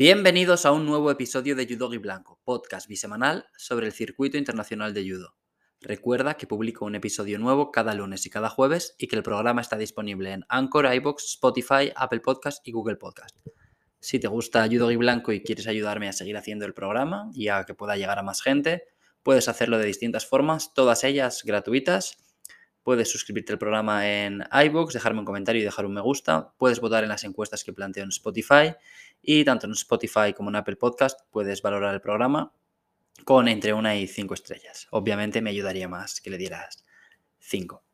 Bienvenidos a un nuevo episodio de Judo y Blanco, podcast bisemanal sobre el circuito internacional de judo. Recuerda que publico un episodio nuevo cada lunes y cada jueves y que el programa está disponible en Anchor, iBox, Spotify, Apple Podcast y Google Podcast. Si te gusta Judo y Blanco y quieres ayudarme a seguir haciendo el programa y a que pueda llegar a más gente, puedes hacerlo de distintas formas, todas ellas gratuitas. Puedes suscribirte al programa en iBox, dejarme un comentario y dejar un me gusta. Puedes votar en las encuestas que planteo en Spotify y tanto en Spotify como en Apple Podcast puedes valorar el programa con entre una y cinco estrellas. Obviamente me ayudaría más que le dieras cinco.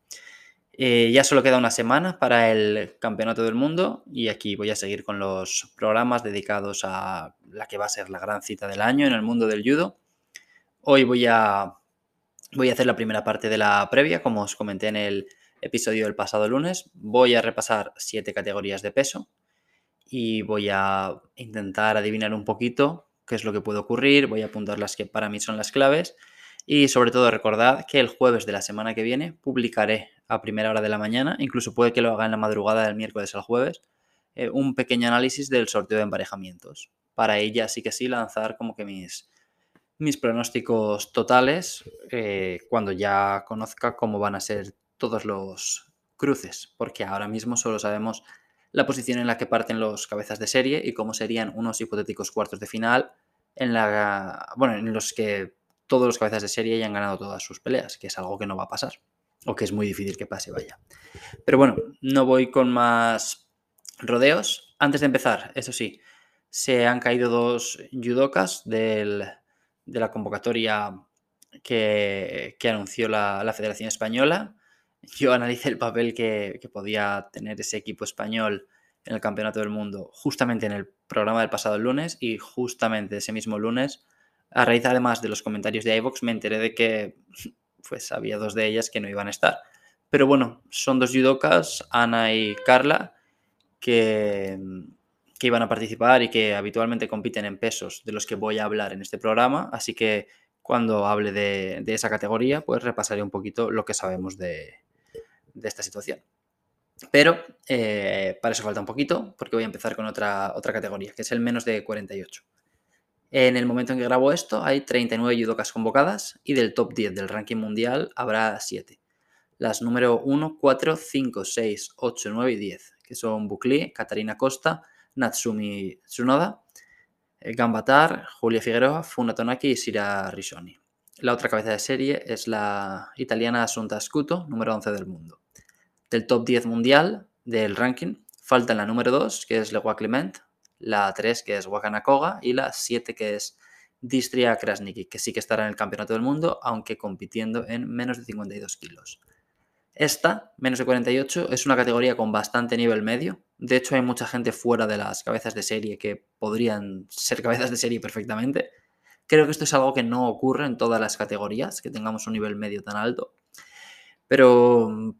Eh, ya solo queda una semana para el Campeonato del Mundo y aquí voy a seguir con los programas dedicados a la que va a ser la gran cita del año en el mundo del judo. Hoy voy a, voy a hacer la primera parte de la previa, como os comenté en el episodio del pasado lunes. Voy a repasar siete categorías de peso y voy a intentar adivinar un poquito qué es lo que puede ocurrir, voy a apuntar las que para mí son las claves y sobre todo recordad que el jueves de la semana que viene publicaré a primera hora de la mañana, incluso puede que lo haga en la madrugada del miércoles al jueves, eh, un pequeño análisis del sorteo de emparejamientos. Para ella sí que sí lanzar como que mis, mis pronósticos totales eh, cuando ya conozca cómo van a ser todos los cruces, porque ahora mismo solo sabemos la posición en la que parten los cabezas de serie y cómo serían unos hipotéticos cuartos de final en, la, bueno, en los que todos los cabezas de serie hayan ganado todas sus peleas, que es algo que no va a pasar, o que es muy difícil que pase, vaya. Pero bueno, no voy con más rodeos. Antes de empezar, eso sí, se han caído dos judokas de la convocatoria que, anunció la, Federación Española. Yo analicé el papel que, podía tener ese equipo español en el Campeonato del Mundo, justamente en el programa del pasado lunes y justamente ese mismo lunes, a raíz además de los comentarios de iVox, me enteré de que pues había dos de ellas que no iban a estar. Pero bueno, son dos judokas, Ana y Carla, que, que iban a participar y que habitualmente compiten en pesos de los que voy a hablar en este programa, así que cuando hable de, esa categoría, pues repasaré un poquito lo que sabemos de, de esta situación. Pero eh, para eso falta un poquito, porque voy a empezar con otra, otra categoría, que es el menos de 48. En el momento en que grabo esto, hay 39 judokas convocadas y del top 10 del ranking mundial habrá 7. Las número 1, 4, 5, 6, 8, 9 y 10, que son Bukli, Katarina Costa, Natsumi Tsunoda, Gambatar, Julia Figueroa, Funatonaki y Sira Risoni. La otra cabeza de serie es la italiana Asunta Scuto, número 11 del mundo del top 10 mundial del ranking. Faltan la número 2, que es Legua Clement, la 3, que es Wakanakoga, y la 7, que es Distria Krasniki, que sí que estará en el Campeonato del Mundo, aunque compitiendo en menos de 52 kilos. Esta, menos de 48, es una categoría con bastante nivel medio. De hecho, hay mucha gente fuera de las cabezas de serie que podrían ser cabezas de serie perfectamente. Creo que esto es algo que no ocurre en todas las categorías, que tengamos un nivel medio tan alto. Pero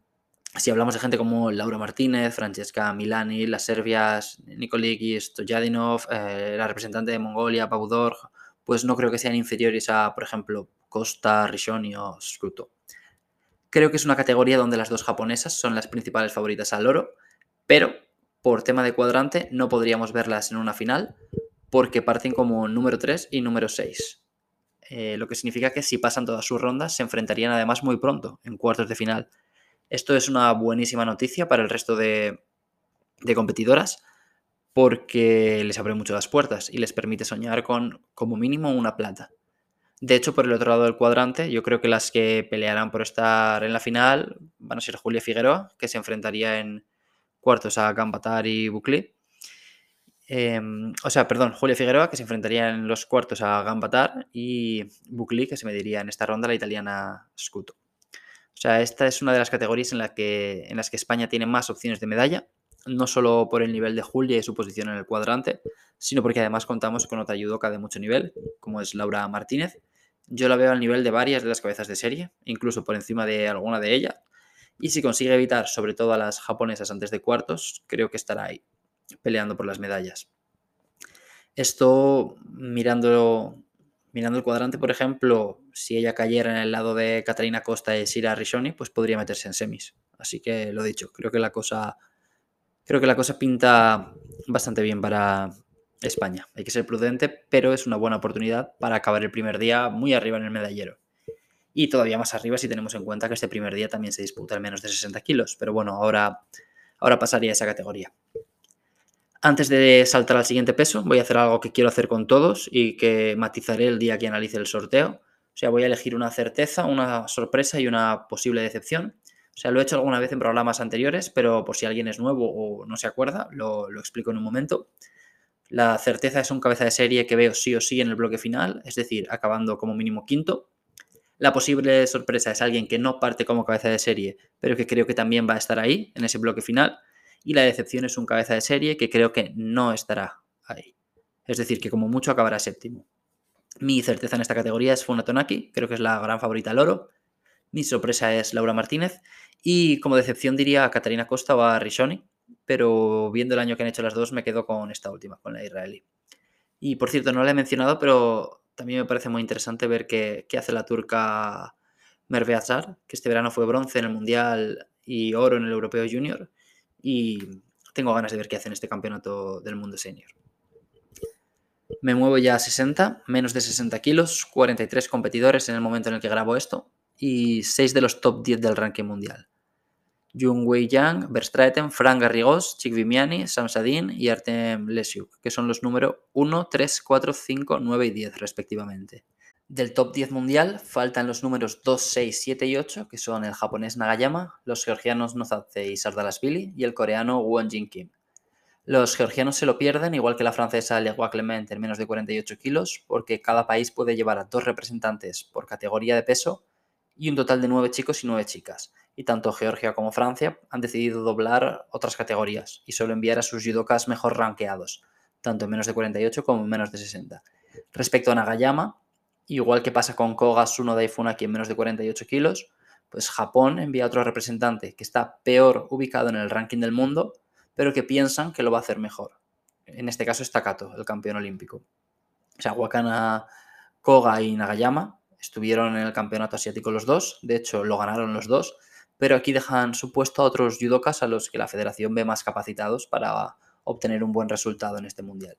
si hablamos de gente como Laura Martínez, Francesca Milani, las serbias Nikolik Stojadinov, eh, la representante de Mongolia, Paudor, pues no creo que sean inferiores a, por ejemplo, Costa, Rishoni o Skuto. Creo que es una categoría donde las dos japonesas son las principales favoritas al oro, pero por tema de cuadrante no podríamos verlas en una final porque parten como número 3 y número 6. Eh, lo que significa que si pasan todas sus rondas se enfrentarían además muy pronto, en cuartos de final. Esto es una buenísima noticia para el resto de, competidoras porque les abre mucho las puertas y les permite soñar con como mínimo una plata. De hecho, por el otro lado del cuadrante, yo creo que las que pelearán por estar en la final van a ser Julia Figueroa, que se enfrentaría en cuartos a Gambatar y Bucli. Em, o sea, perdón, Julia Figueroa, que se enfrentaría en los cuartos a Gambatar, y Bucli, que se mediría en esta ronda la italiana Scuto. O sea, esta es una de las categorías en, que, en las que España tiene más opciones de medalla, no solo por el nivel de Julia y su posición en el cuadrante, sino porque además contamos con otra judoka de mucho nivel, como es Laura Martínez. Yo la veo al nivel de varias de las cabezas de serie, incluso por encima de alguna de ellas. Y si consigue evitar sobre todo a las japonesas antes de cuartos, creo que estará ahí, peleando por las medallas. Esto, mirando mirando el cuadrante, por ejemplo, si ella cayera en el lado de Catalina Costa y Sira Rishoni, pues podría meterse en semis. Así que lo dicho, creo que la cosa creo que la cosa pinta bastante bien para, España. Hay que ser prudente, pero es una buena oportunidad para acabar el primer día muy arriba en el medallero. Y todavía más arriba si tenemos en cuenta que este primer día también se disputa al menos de 60 kilos. Pero bueno, ahora, ahora pasaría a esa categoría. Antes de saltar al siguiente peso, voy a hacer algo que quiero hacer con todos y que matizaré el día que analice el sorteo. O sea, voy a elegir una certeza, una sorpresa y una posible decepción. O sea, lo he hecho alguna vez en programas anteriores, pero por si alguien es nuevo o no se acuerda, lo, lo explico en un momento. La certeza es un cabeza de serie que veo sí o sí en el bloque final, es decir, acabando como mínimo quinto. La posible sorpresa es alguien que no parte como cabeza de serie, pero que creo que también va a estar ahí, en ese bloque final y la decepción es un cabeza de serie que creo que no estará ahí. Es decir, que como mucho acabará séptimo. Mi certeza en esta categoría es Funatonaki, creo que es la gran favorita al oro. Mi sorpresa es Laura Martínez. Y como decepción diría a Catalina Costa o a Rishoni, pero viendo el año que han hecho las dos me quedo con esta última, con la israelí. Y por cierto, no la he mencionado, pero también me parece muy interesante ver qué, hace la turca Merve Azar, que este verano fue bronce en el Mundial y oro en el Europeo Junior y tengo ganas de ver qué hace en este campeonato del mundo senior. Me muevo ya a 60, menos de 60 kilos, 43 competidores en el momento en el que grabo esto y 6 de los top 10 del ranking mundial. Jung Wei Yang, Verstraeten, Frank Garrigós, Chik Vimiani, Sam Sadin y Artem Lesiuk, que son los números 1, 3, 4, 5, 9 y 10 respectivamente. Del top 10 mundial faltan los números 2, 6, 7 y 8, que son el japonés Nagayama, los georgianos Nozadze y Sardalasvili y el coreano Won Jin Kim. Los georgianos se lo pierden, igual que la francesa Legua Clement en menos de 48 kilos, porque cada país puede llevar a dos representantes por categoría de peso y un total de 9 chicos y 9 chicas. Y tanto Georgia como Francia han decidido doblar otras categorías y solo enviar a sus judokas mejor rankeados, tanto en menos de 48 como en menos de 60. Respecto a Nagayama, Igual que pasa con Koga Suno Daifunaki en menos de 48 kilos, pues Japón envía a otro representante que está peor ubicado en el ranking del mundo, pero que piensan que lo va a hacer mejor. En este caso es Takato, el campeón olímpico. O sea, Wakana, Koga y Nagayama estuvieron en el campeonato asiático los dos, de hecho lo ganaron los dos, pero aquí dejan su puesto a otros judokas a los que la federación ve más capacitados para obtener un buen resultado en este mundial.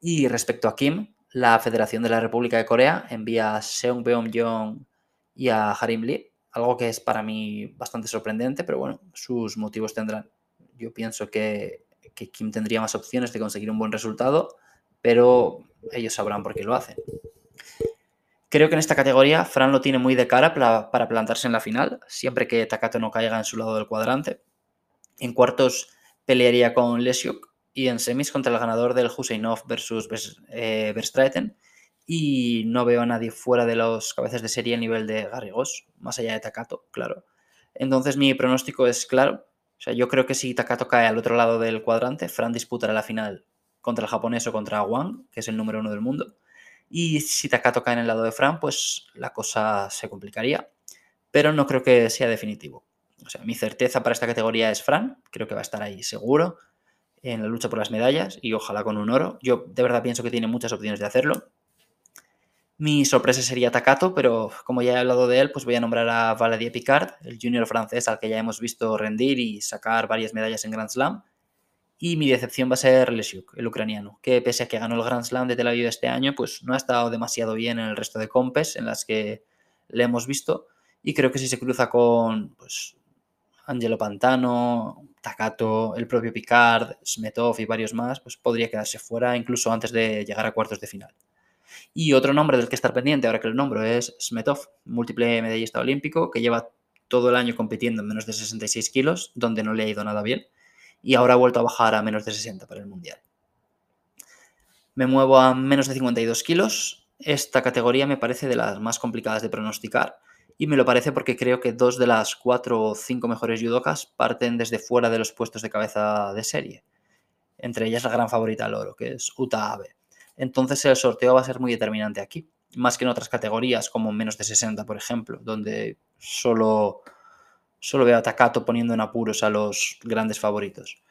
Y respecto a Kim, la Federación de la República de Corea envía a Seung Beom-jong y a Harim Lee, algo que es para mí bastante sorprendente, pero bueno, sus motivos tendrán. Yo pienso que, Kim tendría más opciones de conseguir un buen resultado, pero ellos sabrán por qué lo hacen. Creo que en esta categoría Fran lo tiene muy de cara para, plantarse en la final, siempre que Takato no caiga en su lado del cuadrante. En cuartos pelearía con Lesiuk, y en semis contra el ganador del Huseinov versus eh, Verstraeten. Y no veo a nadie fuera de los cabezas de serie a nivel de Garrigos, más allá de Takato, claro. Entonces mi pronóstico es claro. O sea, yo creo que si Takato cae al otro lado del cuadrante, Fran disputará la final contra el japonés o contra Wang, que es el número uno del mundo. Y si Takato cae en el lado de Fran, pues la cosa se complicaría. Pero no creo que sea definitivo. O sea, mi certeza para esta categoría es Fran, creo que va a estar ahí seguro en la lucha por las medallas y ojalá con un oro. Yo de verdad pienso que tiene muchas opciones de hacerlo. Mi sorpresa sería Takato, pero como ya he hablado de él, pues voy a nombrar a Valadier Picard, el junior francés al que ya hemos visto rendir y sacar varias medallas en Grand Slam. Y mi decepción va a ser Lesiuk, el ucraniano, que pese a que ganó el Grand Slam de Tel Aviv este año, pues no ha estado demasiado bien en el resto de compes en las que le hemos visto. Y creo que si se cruza con pues, Angelo Pantano, Takato, el propio Picard, Smetov y varios más, pues podría quedarse fuera incluso antes de llegar a cuartos de final. Y otro nombre del que estar pendiente, ahora que lo nombro, es Smetov, múltiple medallista olímpico, que lleva todo el año compitiendo en menos de 66 kilos, donde no le ha ido nada bien, y ahora ha vuelto a bajar a menos de 60 para el Mundial. Me muevo a menos de 52 kilos. Esta categoría me parece de las más complicadas de pronosticar, y me lo parece porque creo que dos de las cuatro o cinco mejores judokas parten desde fuera de los puestos de cabeza de serie. Entre ellas la gran favorita al oro, que es Uta Abe. Entonces el sorteo va a ser muy determinante aquí. Más que en otras categorías, como menos de 60, por ejemplo, donde solo, solo veo a Takato poniendo en apuros a los grandes favoritos.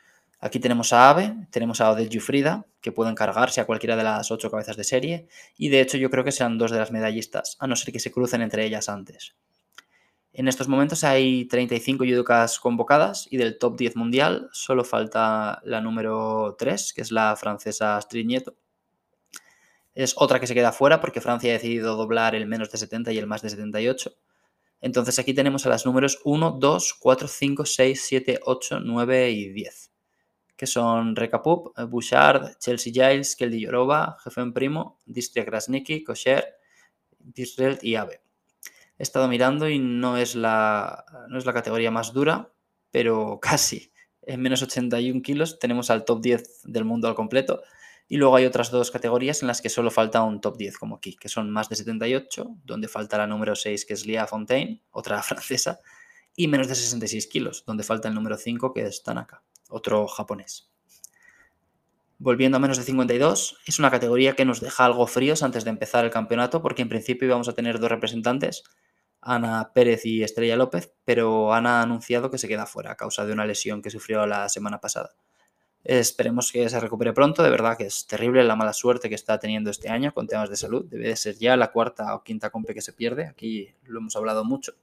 Aquí tenemos a Abe, tenemos a Odette Jufrida, que pueden cargarse a cualquiera de las ocho cabezas de serie, y de hecho yo creo que sean dos de las medallistas, a no ser que se crucen entre ellas antes. En estos momentos hay 35 judokas convocadas y del top 10 mundial solo falta la número 3, que es la francesa Astrid Nieto. Es otra que se queda fuera porque Francia ha decidido doblar el menos de 70 y el más de 78. Entonces aquí tenemos a las números 1, 2, 4, 5, 6, 7, 8, 9 y 10, que son Rekapup, Bouchard, Chelsea Giles, Kelly Yorova, Jefen Primo, Distria Krasniki, Kosher, Disrelt y Ave. He estado mirando y no es, la, no es la categoría más dura, pero casi. En menos 81 kilos tenemos al top 10 del mundo al completo. Y luego hay otras dos categorías en las que solo falta un top 10, como aquí, que son más de 78, donde falta la número 6, que es Lia Fontaine, otra francesa, y menos de 66 kilos, donde falta el número 5, que es Tanaka, otro japonés. Volviendo a menos de 52, es una categoría que nos deja algo fríos antes de empezar el campeonato, porque en principio íbamos a tener dos representantes, Ana Pérez y Estrella López, pero Ana ha anunciado que se queda fuera a causa de una lesión que sufrió la semana pasada. Esperemos que se recupere pronto, de verdad que es terrible la mala suerte que está teniendo este año con temas de salud. Debe de ser ya la cuarta o quinta compe que se pierde, aquí lo hemos hablado mucho.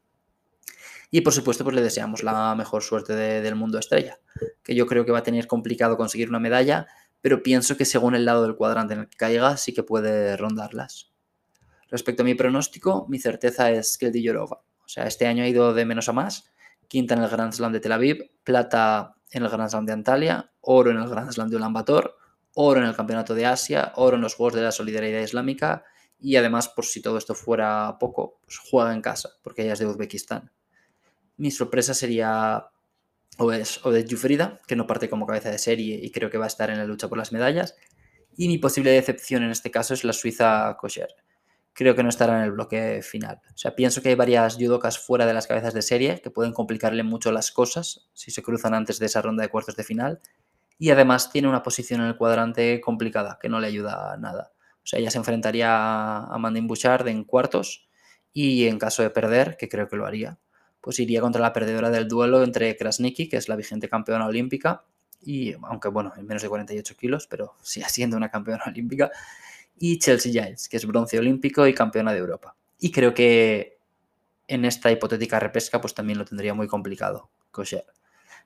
Y por supuesto, pues le deseamos la mejor suerte del mundo estrella, que yo creo que va a tener complicado conseguir una medalla, pero pienso que según el lado del cuadrante en el que caiga, sí que puede rondarlas. Respecto a mi pronóstico, mi certeza es que el de Yorova. O sea, este año ha ido de menos a más. Quinta en el Grand Slam de Tel Aviv, plata en el Grand Slam de Antalya, oro en el Grand Slam de Ulan Bator, oro en el Campeonato de Asia, oro en los Juegos de la Solidaridad Islámica y además, por si todo esto fuera poco, pues juega en casa, porque ella es de Uzbekistán. Mi sorpresa sería o es Odette Jufrida, que no parte como cabeza de serie y creo que va a estar en la lucha por las medallas. Y mi posible decepción en este caso es la suiza Kosher creo que no estará en el bloque final. O sea, pienso que hay varias judokas fuera de las cabezas de serie que pueden complicarle mucho las cosas si se cruzan antes de esa ronda de cuartos de final. Y además tiene una posición en el cuadrante complicada que no le ayuda nada. O sea, ella se enfrentaría a Mandin Bouchard en cuartos y en caso de perder, que creo que lo haría, pues iría contra la perdedora del duelo entre Krasniki, que es la vigente campeona olímpica, y aunque bueno, en menos de 48 kilos, pero sigue siendo una campeona olímpica, y Chelsea Giles, que es bronce olímpico y campeona de Europa. Y creo que en esta hipotética repesca pues también lo tendría muy complicado Kosher.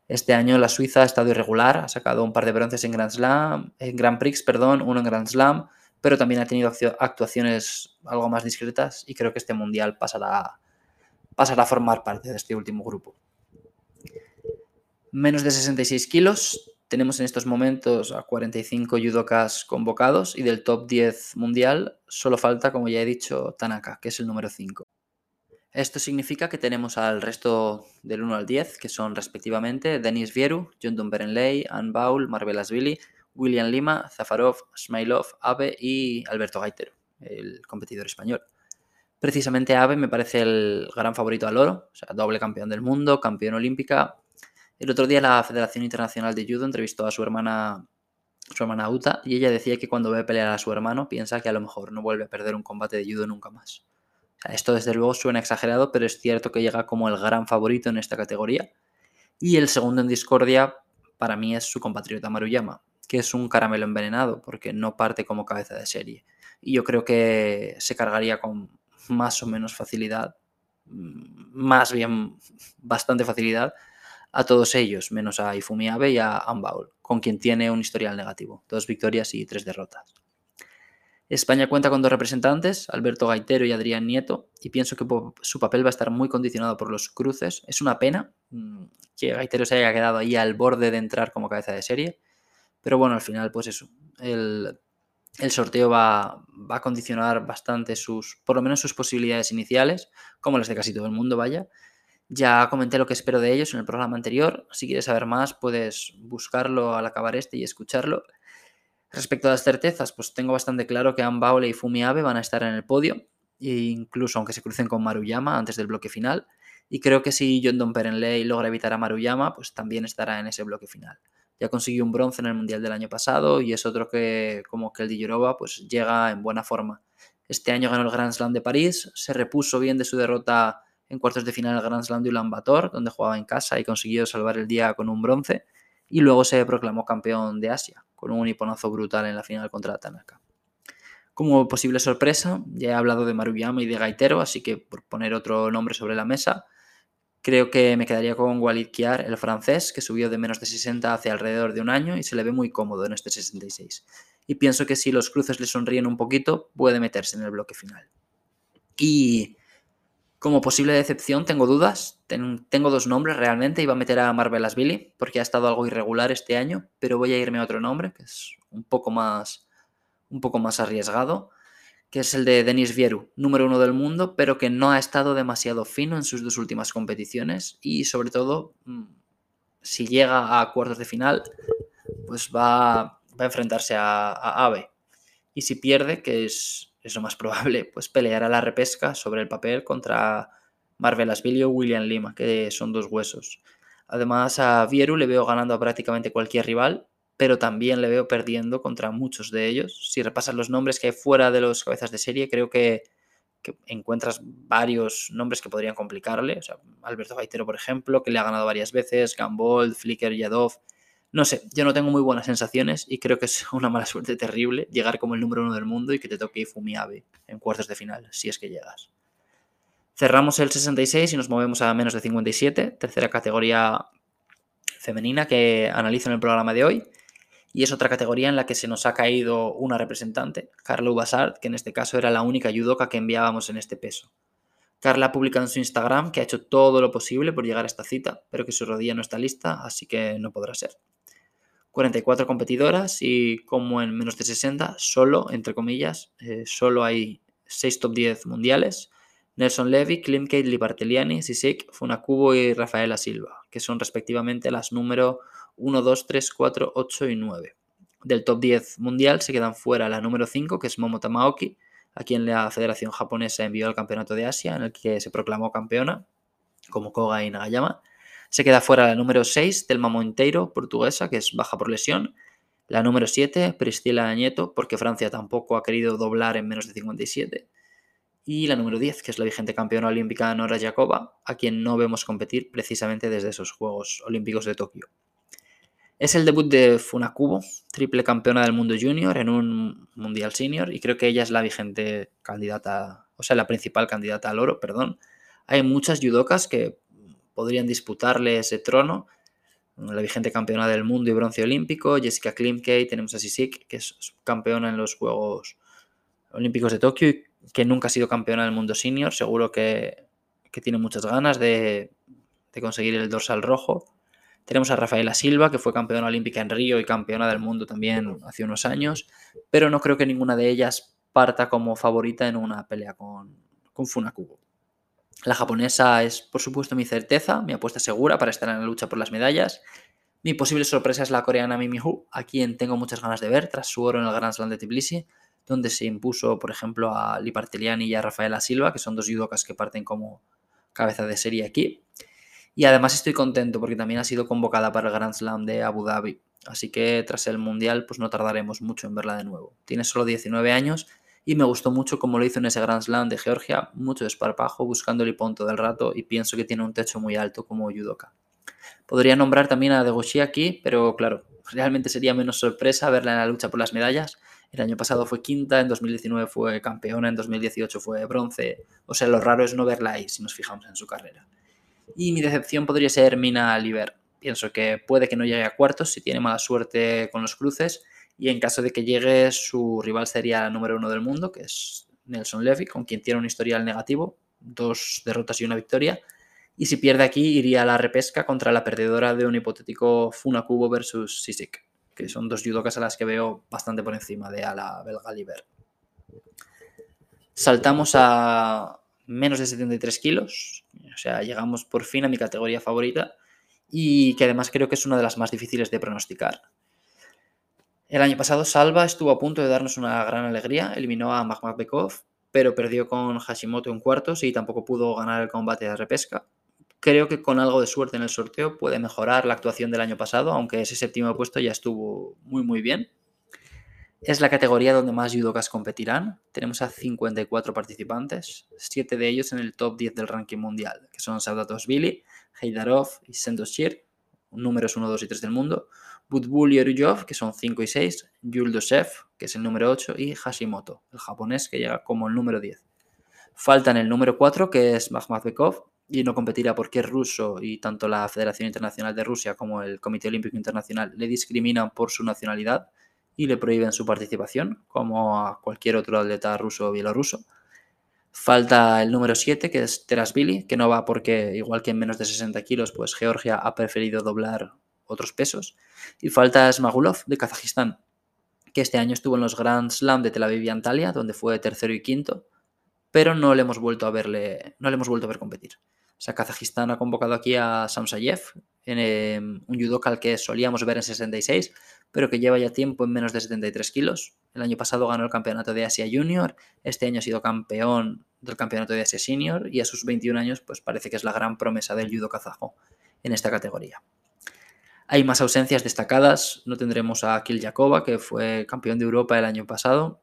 Este año la Suiza ha estado irregular, ha sacado un par de bronces en Grand Slam, en Grand Prix, perdón, uno en Grand Slam, pero también ha tenido actuaciones algo más discretas y creo que este mundial pasará, pasará a formar parte de este último grupo. Menos de 66 kilos, tenemos en estos momentos a 45 judokas convocados y del top 10 mundial solo falta, como ya he dicho, Tanaka, que es el número 5. Esto significa que tenemos al resto del 1 al 10, que son respectivamente Denis Vieru, John Berenley, Ann Baul, Asvili, William Lima, Zafarov, Smailov, Abe y Alberto Gaitero, el competidor español. Precisamente Abe me parece el gran favorito al oro, o sea, doble campeón del mundo, campeón olímpica, el otro día la Federación Internacional de Judo entrevistó a su hermana, su hermana Uta y ella decía que cuando ve pelear a su hermano piensa que a lo mejor no vuelve a perder un combate de judo nunca más. esto desde luego suena exagerado, pero es cierto que llega como el gran favorito en esta categoría. Y el segundo en discordia para mí es su compatriota Maruyama, que es un caramelo envenenado porque no parte como cabeza de serie. Y yo creo que se cargaría con más o menos facilidad, mm, más bien bastante facilidad, a todos ellos, menos a Ifumi Abe y a Ambaul, con quien tiene un historial negativo, dos victorias y tres derrotas. España cuenta con dos representantes, Alberto Gaitero y Adrián Nieto, y pienso que su papel va a estar muy condicionado por los cruces. Es una pena mm, que Gaitero se haya quedado ahí al borde de entrar como cabeza de serie, pero bueno, al final, pues eso, el, sorteo va, va, a condicionar bastante sus, por lo menos sus posibilidades iniciales, como las de casi todo el mundo, vaya, ya comenté lo que espero de ellos en el programa anterior. Si quieres saber más, puedes buscarlo al acabar este y escucharlo. Respecto a las certezas, pues tengo bastante claro que Ambaule y Fumiabe van a estar en el podio, e incluso aunque se crucen con Maruyama antes del bloque final. Y creo que si John Don Perenley logra evitar a Maruyama, pues también estará en ese bloque final. Ya consiguió un bronce en el Mundial del año pasado y es otro que, como que el de pues llega en buena forma. Este año ganó el Grand Slam de París, se repuso bien de su derrota en cuartos de final el Grand Slam de Ulan Bator, donde jugaba en casa y consiguió salvar el día con un bronce, y luego se proclamó campeón de Asia, con un hiponazo brutal en la final contra Tanaka. Como posible sorpresa, ya he hablado de Maruyama y de Gaitero, así que por poner otro nombre sobre la mesa, Creo que me quedaría con Walid Kiar, el francés, que subió de menos de 60 hace alrededor de un año y se le ve muy cómodo en este 66. Y pienso que si los cruces le sonríen un poquito, puede meterse en el bloque final. Y como posible decepción tengo dudas. tengo dos nombres realmente. Iba a meter a Marvelas Billy porque ha estado algo irregular este año, pero voy a irme a otro nombre que es un poco más, un poco más arriesgado que es el de Denis Vieru, número uno del mundo, pero que no ha estado demasiado fino en sus dos últimas competiciones y sobre todo, mm, si llega a cuartos de final, pues va, a enfrentarse a, a Ave. Y si pierde, que es, lo más probable, pues peleará la repesca sobre el papel contra Marvel Asbilio o William Lima, que son dos huesos. Además, a Vieru le veo ganando a prácticamente cualquier rival pero también le veo perdiendo contra muchos de ellos. Si repasas los nombres que hay fuera de los cabezas de serie, creo que, encuentras varios nombres que podrían complicarle. O sea, Alberto Gaitero, por ejemplo, que le ha ganado varias veces, Gambold, Flicker, Yadov. No sé, yo no tengo muy buenas sensaciones y creo que es una mala suerte terrible llegar como el número uno del mundo y que te toque Ifumiabe en cuartos de final, si es que llegas. Cerramos el 66 y nos movemos a menos de 57, tercera categoría femenina que analizo en el programa de hoy y es otra categoría en la que se nos ha caído una representante, Carla Ubasart, que en este caso era la única judoka que enviábamos en este peso. Carla publica en su Instagram que ha hecho todo lo posible por llegar a esta cita, pero que su rodilla no está lista, así que no podrá ser. 44 competidoras y como en menos de 60, solo, entre comillas, eh, solo hay 6 top 10 mundiales. Nelson Levy, Klimkate, Libarteliani, Sisik, Funakubo y Rafaela Silva, que son respectivamente las número 1, 2, 3, 4, 8 y 9. Del top 10 mundial se quedan fuera la número 5, que es Momo Tamaoki, a quien la Federación Japonesa envió al Campeonato de Asia, en el que se proclamó campeona, como Koga y Nagayama. Se queda fuera la número 6, Telma Monteiro, portuguesa, que es baja por lesión. La número 7, Priscila Añeto, porque Francia tampoco ha querido doblar en menos de 57. Y la número 10, que es la vigente campeona olímpica Nora Jacoba, a quien no vemos competir precisamente desde esos Juegos Olímpicos de Tokio. Es el debut de Funakubo, triple campeona del mundo junior en un mundial senior y creo que ella es la vigente candidata, o sea, la principal candidata al oro, perdón. Hay muchas judokas que podrían disputarle ese trono. La vigente campeona del mundo y bronce olímpico, Jessica Klimke, tenemos a Sisik, que es campeona en los Juegos Olímpicos de Tokio y que nunca ha sido campeona del mundo senior. Seguro que, tiene muchas ganas de, de conseguir el dorsal rojo. Tenemos a Rafaela Silva, que fue campeona olímpica en Río y campeona del mundo también hace unos años, pero no creo que ninguna de ellas parta como favorita en una pelea con, con Funakubo. La japonesa es, por supuesto, mi certeza, mi apuesta segura para estar en la lucha por las medallas. Mi posible sorpresa es la coreana Mimi Hu, a quien tengo muchas ganas de ver tras su oro en el Grand Slam de Tbilisi, donde se impuso, por ejemplo, a Liparteliani y a Rafaela Silva, que son dos judokas que parten como cabeza de serie aquí. Y además estoy contento porque también ha sido convocada para el Grand Slam de Abu Dhabi. Así que tras el Mundial pues no tardaremos mucho en verla de nuevo. Tiene solo 19 años y me gustó mucho como lo hizo en ese Grand Slam de Georgia, mucho desparpajo, buscando el hipón todo el rato y pienso que tiene un techo muy alto como judoka. Podría nombrar también a Degoshi aquí, pero claro, realmente sería menos sorpresa verla en la lucha por las medallas. El año pasado fue quinta, en 2019 fue campeona, en 2018 fue bronce. O sea, lo raro es no verla ahí si nos fijamos en su carrera. Y mi decepción podría ser Mina Liber. Pienso que puede que no llegue a cuartos si tiene mala suerte con los cruces. Y en caso de que llegue, su rival sería la número uno del mundo, que es Nelson Levy, con quien tiene un historial negativo, dos derrotas y una victoria. Y si pierde aquí, iría a la repesca contra la perdedora de un hipotético Funakubo versus Sisik, que son dos judokas a las que veo bastante por encima de a la belga Liber. Saltamos a menos de 73 kilos, o sea, llegamos por fin a mi categoría favorita y que además creo que es una de las más difíciles de pronosticar. El año pasado Salva estuvo a punto de darnos una gran alegría, eliminó a Bekov, pero perdió con Hashimoto en cuartos y tampoco pudo ganar el combate de repesca. Creo que con algo de suerte en el sorteo puede mejorar la actuación del año pasado, aunque ese séptimo puesto ya estuvo muy muy bien. Es la categoría donde más judokas competirán. Tenemos a 54 participantes, 7 de ellos en el top 10 del ranking mundial, que son Billy, Heidarov y Sendoshir, números 1, 2 y 3 del mundo, Budbul y que son 5 y 6, Yuldosev, que es el número 8, y Hashimoto, el japonés, que llega como el número 10. Faltan el número 4, que es Makhmadbekov, y no competirá porque es ruso y tanto la Federación Internacional de Rusia como el Comité Olímpico Internacional le discriminan por su nacionalidad y le prohíben su participación, como a cualquier otro atleta ruso o bielorruso. Falta el número 7, que es Terasvili, que no va porque, igual que en menos de 60 kilos, pues Georgia ha preferido doblar otros pesos. Y falta Smagulov, de Kazajistán, que este año estuvo en los Grand Slam de Tel Aviv y Antalya, donde fue tercero y quinto, pero no le hemos vuelto a verle, no le hemos vuelto a ver competir. O sea, Kazajistán ha convocado aquí a Samsayev, en, em, un judoka al que solíamos ver en 66, pero que lleva ya tiempo en menos de 73 kilos. El año pasado ganó el campeonato de Asia Junior, este año ha sido campeón del campeonato de Asia Senior y a sus 21 años pues parece que es la gran promesa del judo kazajo en esta categoría. Hay más ausencias destacadas, no tendremos a Kil Jakova, que fue campeón de Europa el año pasado,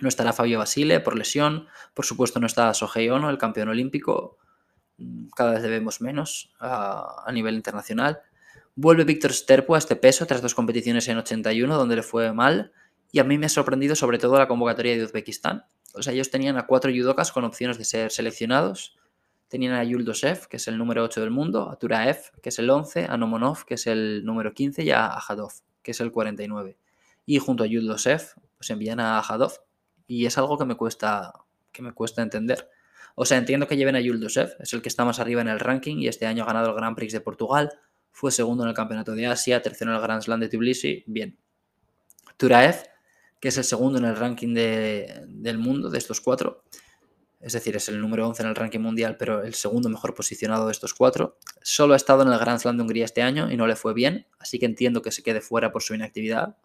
no estará Fabio Basile por lesión, por supuesto no está Sohei Ono, el campeón olímpico, cada vez debemos menos a, nivel internacional. Vuelve Víctor Sterpo a este peso tras dos competiciones en 81 donde le fue mal y a mí me ha sorprendido sobre todo la convocatoria de Uzbekistán. O sea, ellos tenían a cuatro judokas con opciones de ser seleccionados. Tenían a Yuldosev, que es el número 8 del mundo, a Turaev, que es el 11, a Nomonov, que es el número 15, y a Ajadov, que es el 49. Y junto a Yuldosev, pues envían a Ajadov. Y es algo que me cuesta, que me cuesta entender. O sea, entiendo que lleven a Yuldosev, es el que está más arriba en el ranking y este año ha ganado el Grand Prix de Portugal, fue segundo en el Campeonato de Asia, tercero en el Grand Slam de Tbilisi, bien. Turaev, que es el segundo en el ranking del mundo de estos cuatro, es decir, es el número 11 en el ranking mundial, pero el segundo mejor posicionado de estos cuatro. Solo ha estado en el Grand Slam de Hungría este año y no le fue bien, así que entiendo que se quede fuera por su inactividad.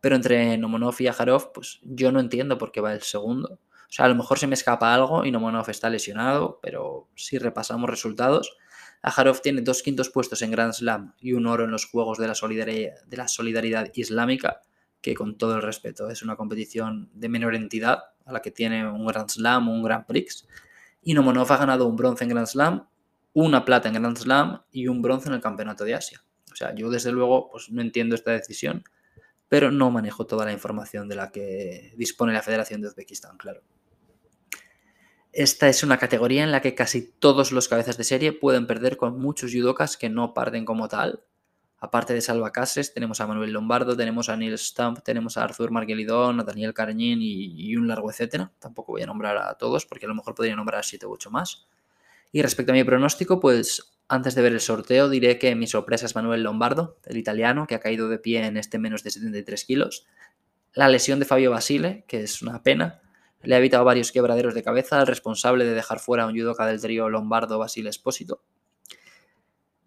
Pero entre Nomonov y Ajarov, pues yo no entiendo por qué va el segundo. O sea, a lo mejor se me escapa algo y Nomonov está lesionado, pero si repasamos resultados, Ajarov tiene dos quintos puestos en Grand Slam y un oro en los Juegos de la, Solidaridad, Islámica, que con todo el respeto es una competición de menor entidad a la que tiene un Grand Slam o un Grand Prix. Y Nomonov ha ganado un bronce en Grand Slam, una plata en Grand Slam y un bronce en el Campeonato de Asia. O sea, yo desde luego pues, no entiendo esta decisión, pero no manejo toda la información de la que dispone la Federación de Uzbekistán, claro. Esta es una categoría en la que casi todos los cabezas de serie pueden perder con muchos judokas que no parten como tal. Aparte de Salva Cases, tenemos a Manuel Lombardo, tenemos a Neil Stump, tenemos a Arthur Marguelidón, a Daniel Carñín y, un largo etcétera. Tampoco voy a nombrar a todos porque a lo mejor podría nombrar a 7 u 8 más. Y respecto a mi pronóstico, pues antes de ver el sorteo diré que mi sorpresa es Manuel Lombardo, el italiano, que ha caído de pie en este menos de 73 kilos. La lesión de Fabio Basile, que es una pena le ha evitado varios quebraderos de cabeza al responsable de dejar fuera a un judoka del trío Lombardo Basile Espósito.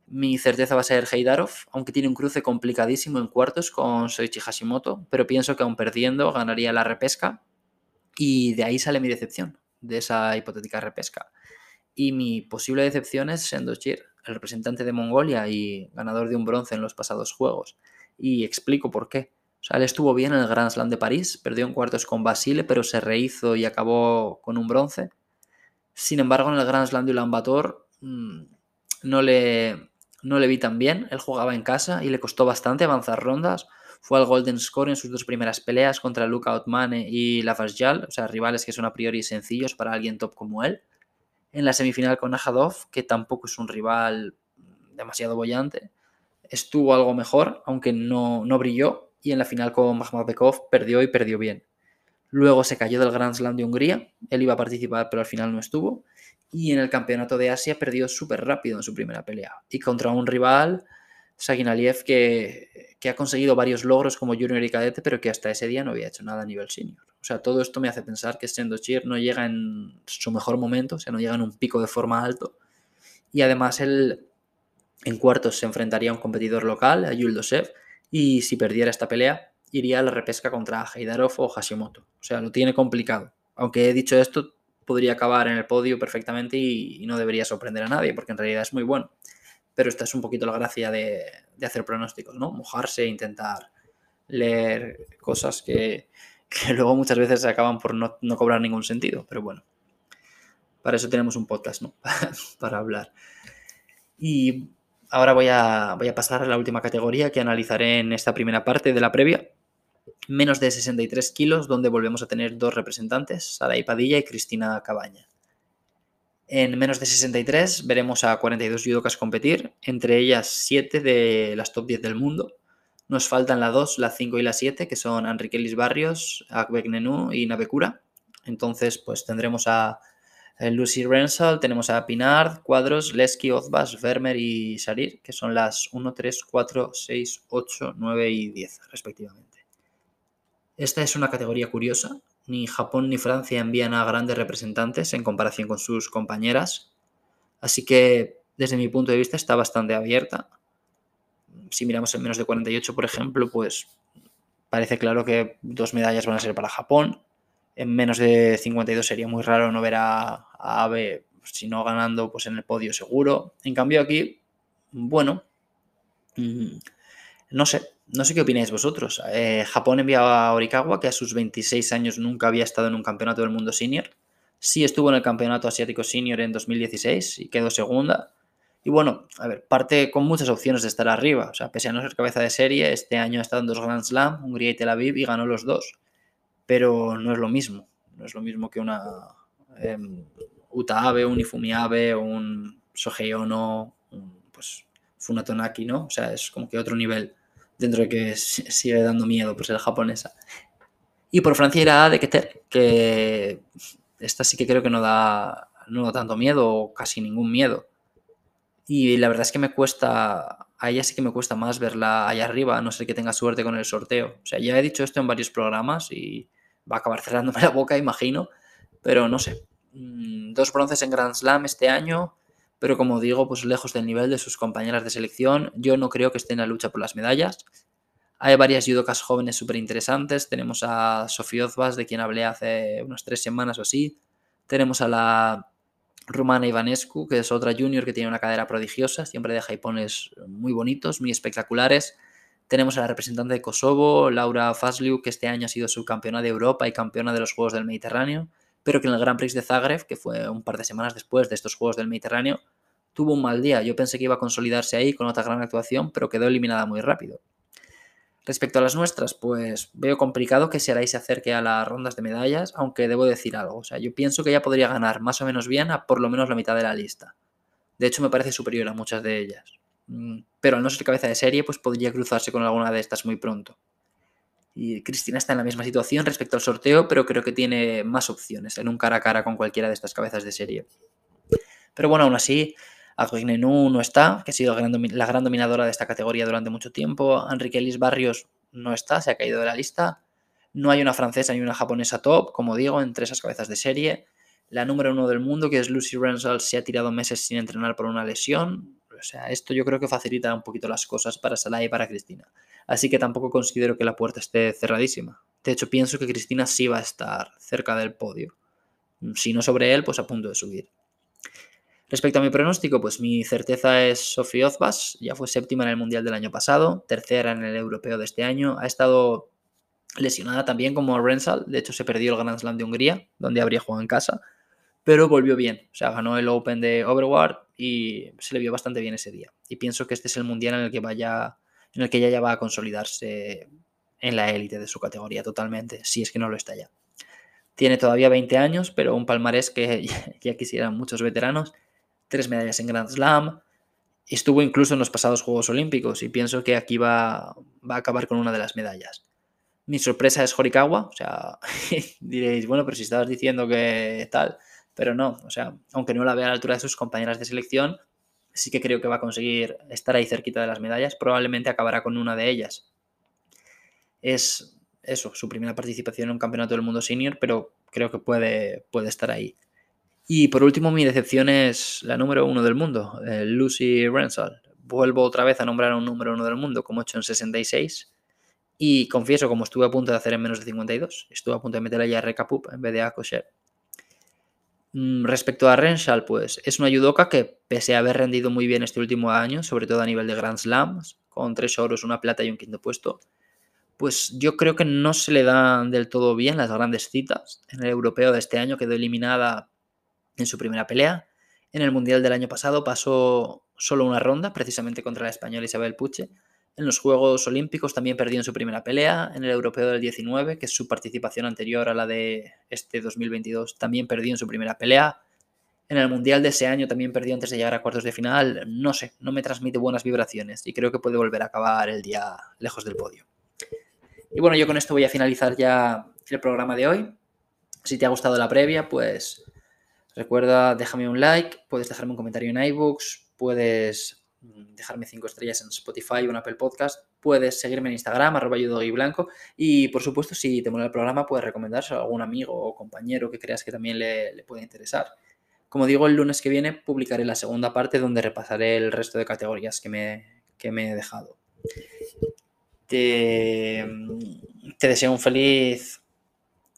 Mi certeza va a ser Heidarov, aunque tiene un cruce complicadísimo en cuartos con Soichi Hashimoto, pero pienso que aún perdiendo ganaría la repesca y de ahí sale mi decepción, de esa hipotética repesca. Y mi posible decepción es Sendochir, el representante de Mongolia y ganador de un bronce en los pasados juegos. Y explico por qué. O sea, él estuvo bien en el Grand Slam de París, perdió en cuartos con Basile, pero se rehizo y acabó con un bronce. Sin embargo, en el Grand Slam de Ulan Bator mm, no, le, no le vi tan bien. Él jugaba en casa y le costó bastante avanzar rondas. Fue al Golden Score en sus dos primeras peleas contra Luca Otmane y Lavasjal, o sea, rivales que son a priori sencillos para alguien top como él. En la semifinal con Ajadov, que tampoco es un rival demasiado bollante, estuvo algo mejor, aunque no, no brilló y en la final con Makhmadbekov perdió y perdió bien. Luego se cayó del Grand Slam de Hungría, él iba a participar pero al final no estuvo. Y en el Campeonato de Asia perdió súper rápido en su primera pelea. Y contra un rival, Sagin que, que ha conseguido varios logros como junior y cadete, pero que hasta ese día no había hecho nada a nivel senior. O sea, todo esto me hace pensar que Sendochir no llega en su mejor momento, o sea, no llega en un pico de forma alto. Y además él en cuartos se enfrentaría a un competidor local, a Yuldosev, y si perdiera esta pelea, iría a la repesca contra Heidarov o Hashimoto. O sea, lo tiene complicado. Aunque he dicho esto, podría acabar en el podio perfectamente y, no debería sorprender a nadie, porque en realidad es muy bueno. Pero esta es un poquito la gracia de, hacer pronósticos, ¿no? Mojarse intentar leer cosas que, luego muchas veces acaban por no, no, cobrar ningún sentido. Pero bueno, para eso tenemos un podcast, ¿no? para hablar. Y ahora voy a, voy a pasar a la última categoría que analizaré en esta primera parte de la previa. Menos de 63 kilos, donde volvemos a tener dos representantes, Sara Padilla y Cristina Cabaña. En menos de 63 veremos a 42 judokas competir, entre ellas 7 de las top 10 del mundo. Nos faltan la 2, la 5 y la 7, que son Enrique Lis Barrios, Akbek Nenu y Navekura. Entonces, pues tendremos a Lucy Rensal, tenemos a Pinard, Cuadros, Lesky, Ozbas, Vermeer y Sarir, que son las 1, 3, 4, 6, 8, 9 y 10, respectivamente. Esta es una categoría curiosa. Ni Japón ni Francia envían a grandes representantes en comparación con sus compañeras. Así que, desde mi punto de vista, está bastante abierta. Si miramos en menos de 48, por ejemplo, pues parece claro que dos medallas van a ser para Japón en menos de 52 sería muy raro no ver a, Abe, si no ganando, pues en el podio seguro. En cambio aquí, bueno, mm, no sé, no sé qué opináis vosotros. Eh, Japón enviaba a Orikawa, que a sus 26 años nunca había estado en un campeonato del mundo senior. Sí estuvo en el campeonato asiático senior en 2016 y quedó segunda. Y bueno, a ver, parte con muchas opciones de estar arriba. O sea, pese a no ser cabeza de serie, este año ha estado en dos Grand Slam, Hungría y Tel Aviv, y ganó los dos pero no es lo mismo. No es lo mismo que una eh, Uta Abe, un Ifumi Abe, un Sohei Ono, un pues, Funatonaki, ¿no? O sea, es como que otro nivel dentro de que sigue dando miedo por ser japonesa. Y por Francia irá de Keter, que esta sí que creo que no da, no da tanto miedo o casi ningún miedo. Y la verdad es que me cuesta, a ella sí que me cuesta más verla allá arriba, a no ser que tenga suerte con el sorteo. O sea, ya he dicho esto en varios programas y va a acabar cerrándome la boca, imagino, pero no sé. Mm, dos bronces en Grand Slam este año, pero como digo, pues lejos del nivel de sus compañeras de selección. Yo no creo que esté en la lucha por las medallas. Hay varias judokas jóvenes súper interesantes. Tenemos a Sofía Ozbas, de quien hablé hace unas tres semanas o así. Tenemos a la rumana Ivanescu, que es otra junior que tiene una cadera prodigiosa, siempre deja hipones muy bonitos, muy espectaculares. Tenemos a la representante de Kosovo, Laura Fasliu, que este año ha sido subcampeona de Europa y campeona de los Juegos del Mediterráneo, pero que en el Grand Prix de Zagreb, que fue un par de semanas después de estos Juegos del Mediterráneo, tuvo un mal día. Yo pensé que iba a consolidarse ahí con otra gran actuación, pero quedó eliminada muy rápido. Respecto a las nuestras, pues veo complicado que Serai se acerque a las rondas de medallas, aunque debo decir algo. O sea, yo pienso que ella podría ganar más o menos bien a por lo menos la mitad de la lista. De hecho, me parece superior a muchas de ellas. Pero al no ser cabeza de serie, pues podría cruzarse con alguna de estas muy pronto. Y Cristina está en la misma situación respecto al sorteo, pero creo que tiene más opciones en un cara a cara con cualquiera de estas cabezas de serie. Pero bueno, aún así, Aguignenu no está, que ha sido la gran dominadora de esta categoría durante mucho tiempo. Enrique Elis Barrios no está, se ha caído de la lista. No hay una francesa ni una japonesa top, como digo, entre esas cabezas de serie. La número uno del mundo, que es Lucy Rensal, se ha tirado meses sin entrenar por una lesión. O sea, esto yo creo que facilita un poquito las cosas para Salah y para Cristina. Así que tampoco considero que la puerta esté cerradísima. De hecho, pienso que Cristina sí va a estar cerca del podio. Si no sobre él, pues a punto de subir. Respecto a mi pronóstico, pues mi certeza es Sofía Ozbas, ya fue séptima en el Mundial del año pasado, tercera en el Europeo de este año, ha estado lesionada también como Rensal, de hecho se perdió el Grand Slam de Hungría, donde habría jugado en casa, pero volvió bien. O sea, ganó el Open de Overwatch y se le vio bastante bien ese día. Y pienso que este es el mundial en el que vaya, en el que ella ya va a consolidarse en la élite de su categoría totalmente, si es que no lo está ya. Tiene todavía 20 años, pero un palmarés que ya quisieran muchos veteranos. Tres medallas en Grand Slam. Estuvo incluso en los pasados Juegos Olímpicos y pienso que aquí va, va a acabar con una de las medallas. Mi sorpresa es Horikawa, o sea, diréis, bueno, pero si estabas diciendo que tal, pero no, o sea, aunque no la vea a la altura de sus compañeras de selección, sí que creo que va a conseguir estar ahí cerquita de las medallas, probablemente acabará con una de ellas. Es eso, su primera participación en un campeonato del mundo senior, pero creo que puede, puede estar ahí. Y por último, mi decepción es la número uno del mundo, eh, Lucy Rensal. Vuelvo otra vez a nombrar a un número uno del mundo, como he hecho en 66. Y confieso, como estuve a punto de hacer en menos de 52, estuve a punto de meter a RK Pup en vez de a Kosher. Mm, respecto a Renshal, pues es una judoka que, pese a haber rendido muy bien este último año, sobre todo a nivel de Grand Slams, con tres oros, una plata y un quinto puesto, pues yo creo que no se le dan del todo bien las grandes citas. En el europeo de este año quedó eliminada en su primera pelea. En el mundial del año pasado pasó solo una ronda, precisamente contra la española Isabel Puche. En los Juegos Olímpicos también perdió en su primera pelea. En el Europeo del 19, que es su participación anterior a la de este 2022, también perdió en su primera pelea. en el Mundial de ese año también perdió antes de llegar a cuartos de final. No sé, no me transmite buenas vibraciones y creo que puede volver a acabar el día lejos del podio. Y bueno, yo con esto voy a finalizar ya el programa de hoy. Si te ha gustado la previa, pues recuerda, déjame un like, puedes dejarme un comentario en iBooks, puedes dejarme cinco estrellas en Spotify o en Apple Podcast, puedes seguirme en Instagram, arroba blanco y por supuesto, si te mola el programa, puedes recomendárselo a algún amigo o compañero que creas que también le, puede interesar. Como digo, el lunes que viene publicaré la segunda parte donde repasaré el resto de categorías que me, me he dejado. Te, te, deseo un feliz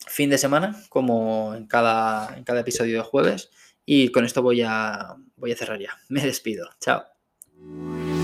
fin de semana, como en cada, en cada episodio de jueves. Y con esto voy a, voy a cerrar ya. Me despido. Chao. Thank you.